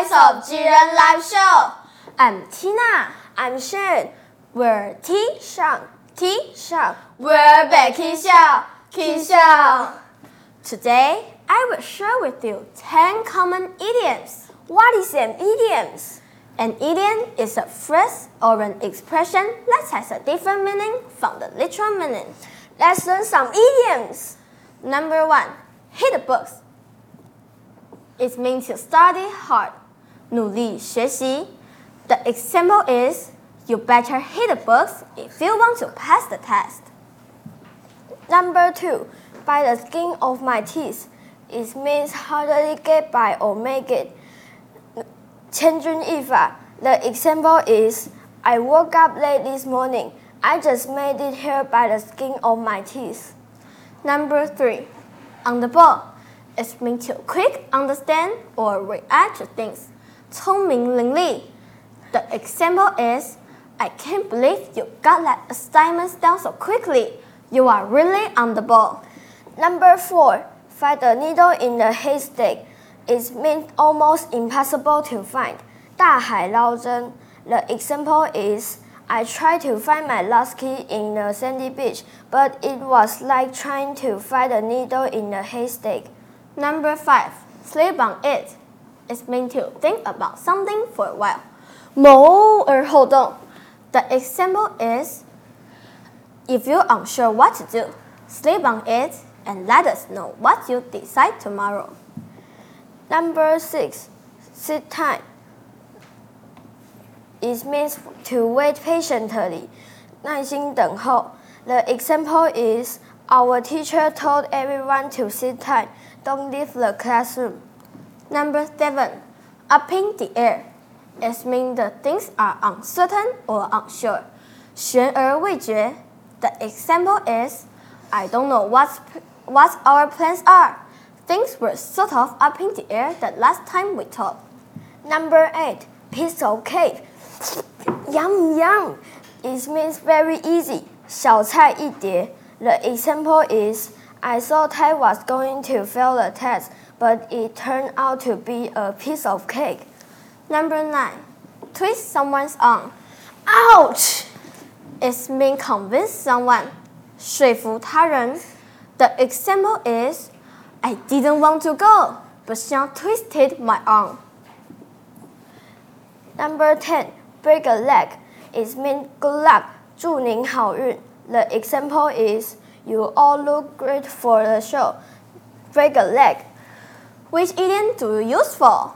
Voice of Jiren Live Show. I'm Tina. I'm Shen. We're T. Shang. T. Shang. We're Becky Xiao. Today, I will share with you 10 common idioms. What is an idiom? An idiom is a phrase or an expression that has a different meaning from the literal meaning. Let's learn some idioms. Number one, hit the books. It means to study hard. 努力学习. The example is, you better hit the books if you want to pass the test. Number two, by the skin of my teeth. It means hardly get by or make it. 千钧一发. The example is, I woke up late this morning. I just made it here by the skin of my teeth. Number three, on the ball. It means to quick understand or react to things. 聪明伶俐. The example is, I can't believe you got that assignment done so quickly. You are really on the ball. Number four, find a needle in the haystack. It means almost impossible to find. 大海捞针. The example is, I tried to find my lost key in the sandy beach, but it was like trying to find a needle in a haystack. Number five, sleep on it. It means to think about something for a while. 谋而后动. The example is, if you're unsure what to do, sleep on it and let us know what you decide tomorrow. Number six, sit time. It means to wait patiently. 耐心等候. The example is, our teacher told everyone to sit tight. Don't leave the classroom. Number seven, up in the air. It means the things are uncertain or unsure. 悬而未决. The example is, I don't know what's, what our plans are. Things were sort of up in the air the last time we talked. Number eight, piece of cake. Yum yum. It means very easy. 小菜一碟. The example is, I thought I was going to fail the test, but it turned out to be a piece of cake. Number nine, twist someone's arm. Ouch! It means convince someone. 说服他人. The example is, I didn't want to go, but Xiang twisted my arm. Number 10, break a leg. It means good luck, 祝您好运. The example is, you all look great for the show. Break a leg. which idiom do you use for?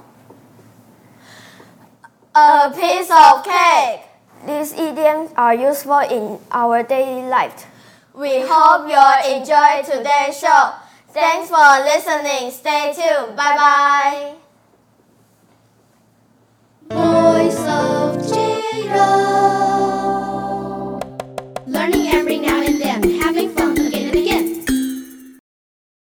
A piece of cake. These idioms are useful in our daily life. We hope you enjoy today's show. Thanks for listening. Stay tuned. Bye bye.